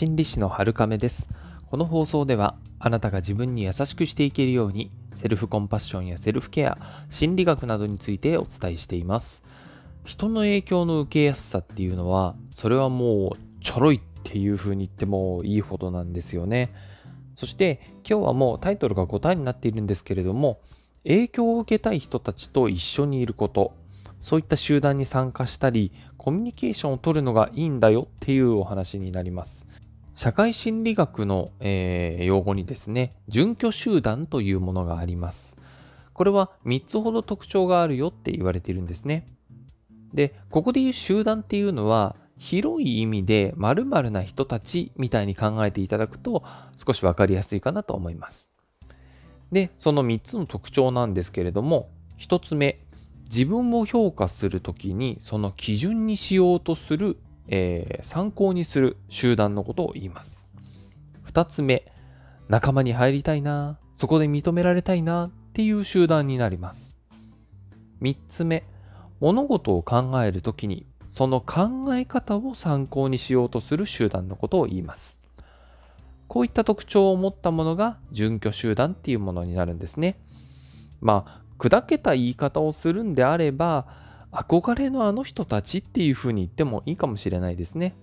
心理師の春亀です。この放送ではあなたが自分に優しくしていけるようにセルフコンパッションやセルフケア心理学などについてお伝えしています。人の影響の受けやすさっていうのはそれはもうちょろいっていう風に言ってもいいほどなんですよね。そして今日はもうタイトルが答えになっているんですけれども影響を受けたい人たちと一緒にいること。そういった集団に参加したりコミュニケーションを取るのがいいんだよっていうお話になります。社会心理学の、えー、用語にですね準拠集団というものがあります。これは3つほど特徴があるよって言われているんですね。でここで言う集団っていうのは広い意味で〇〇な人たちみたいに考えていただくと少し分かりやすいかなと思います。でその3つの特徴なんですけれども1つ目自分を評価するときにその基準にしようとする、えー、参考にする集団のことを言います。2つ目、仲間に入りたいな、そこで認められたいなっていう集団になります。3つ目、物事を考えるときにその考え方を参考にしようとする集団のことを言います。こういった特徴を持ったものが準拠集団っていうものになるんですね。まあ、砕けた言い方をするんであれば憧れのあの人たちっていうふうに言ってもいいかもしれないですね。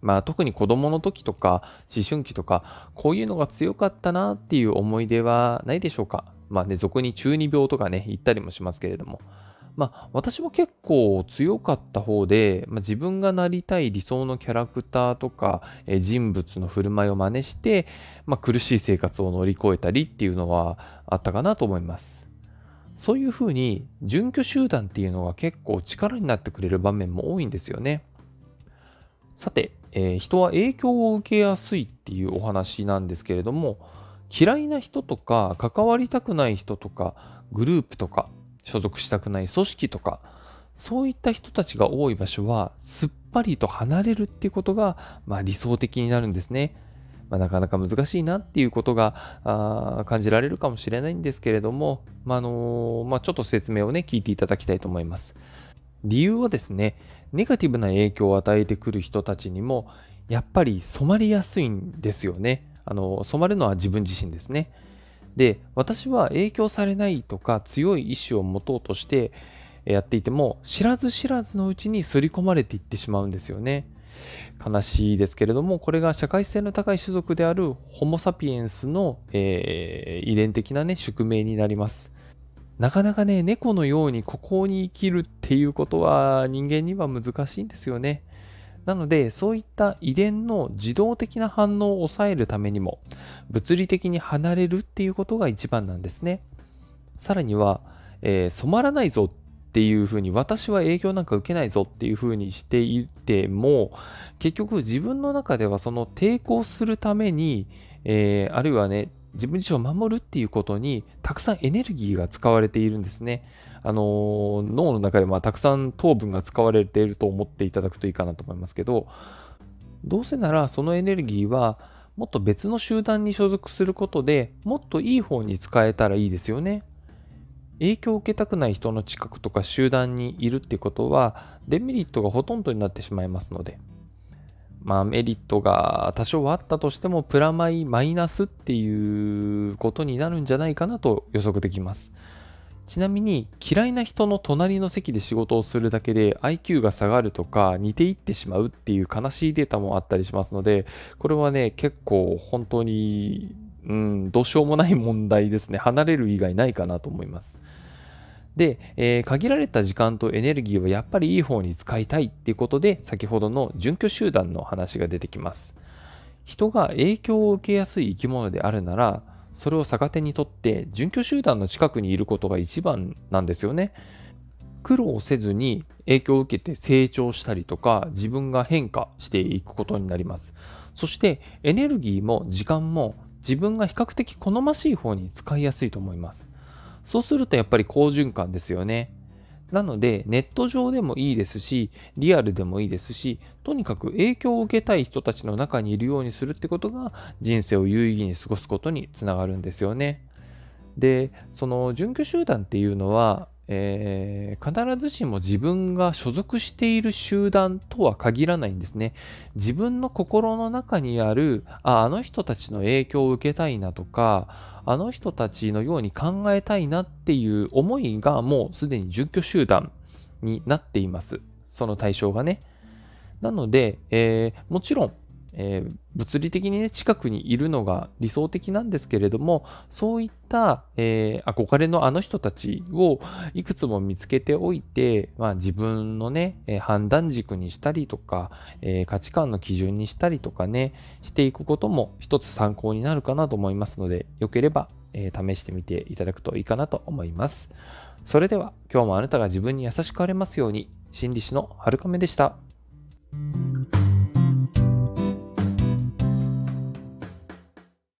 まあ特に子供の時とか思春期とかこういうのが強かったなっていう思い出はないでしょうか。まあね、俗に中二病とかね、言ったりもしますけれども。まあ私は結構強かった方で、まあ、自分がなりたい理想のキャラクターとか、え人物の振る舞いを真似して、まあ、苦しい生活を乗り越えたりっていうのはあったかなと思います。そういうふうに準拠集団っていうのが結構力になってくれる場面も多いんですよね。さて、えー、人は影響を受けやすいっていうお話なんですけれども嫌いな人とか関わりたくない人とかグループとか所属したくない組織とかそういった人たちが多い場所はすっぱりと離れるっていうことが、まあ、理想的になるんですね。まあ、なかなか難しいなっていうことがあ感じられるかもしれないんですけれども、まあのまあ、ちょっと説明をね、聞いていただきたいと思います。理由はですね、ネガティブな影響を与えてくる人たちにも、やっぱり染まりやすいんですよね。あの染まるのは自分自身ですね。で、私は影響されないとか強い意志を持とうとしてやっていても、知らず知らずのうちに刷り込まれていってしまうんですよね。悲しいですけれども、これが社会性の高い種族であるホモ・サピエンスの、えー、遺伝的なね、宿命になります。なかなかね、猫のようにここに生きるっていうことは人間には難しいんですよね。なので、そういった遺伝の自動的な反応を抑えるためにも、物理的に離れるっていうことが一番なんですね。さらには、えー、染まらないぞっていうふうに私は影響なんか受けないぞっていうふうにしていても結局自分の中ではその抵抗するために、えー、あるいはね自分自身を守るっていうことにたくさんエネルギーが使われているんですね。あのー、脳の中でまあたくさん糖分が使われていると思っていただくといいかなと思いますけどどうせならそのエネルギーはもっと別の集団に所属することでもっといい方に使えたらいいですよね。影響を受けたくない人の近くとか集団にいるってことはデメリットがほとんどになってしまいますのでまあメリットが多少はあったとしてもプラマイマイナスっていうことになるんじゃないかなと予測できますちなみに嫌いな人の隣の席で仕事をするだけで IQ が下がるとか似ていってしまうっていう悲しいデータもあったりしますのでこれはね結構本当にうん、どうしようもない問題ですね。離れる以外ないかなと思います。で、えー、限られた時間とエネルギーはやっぱりいい方に使いたいっていうことで、先ほどの準拠集団の話が出てきます。人が影響を受けやすい生き物であるなら、それを逆手にとって準拠集団の近くにいることが一番なんですよね。苦労せずに影響を受けて成長したりとか自分が変化していくことになります。そしてエネルギーも時間も自分が比較的好ましい方に使いやすいと思います。そうするとやっぱり好循環ですよね。なので、ネット上でもいいですし、リアルでもいいですし、とにかく影響を受けたい人たちの中にいるようにするってことが人生を有意義に過ごすことにつながるんですよね。で、その準拠集団っていうのは、えー、必ずしも自分が所属している集団とは限らないんですね。自分の心の中にある、あ、あの人たちの影響を受けたいなとか、あの人たちのように考えたいなっていう思いがもうすでに住居集団になっています。その対象がね。なので、えー、もちろんえー、物理的にね、近くにいるのが理想的なんですけれども、そういった、えー、憧れのあの人たちをいくつも見つけておいて、まあ、自分のね、え、判断軸にしたりとか、え価値観の基準にしたりとかね、していくことも一つ参考になるかなと思いますので、よければ、え試してみていただくといいかなと思います。それでは、今日もあなたが自分に優しくあれますように、心理師のはるかめでした。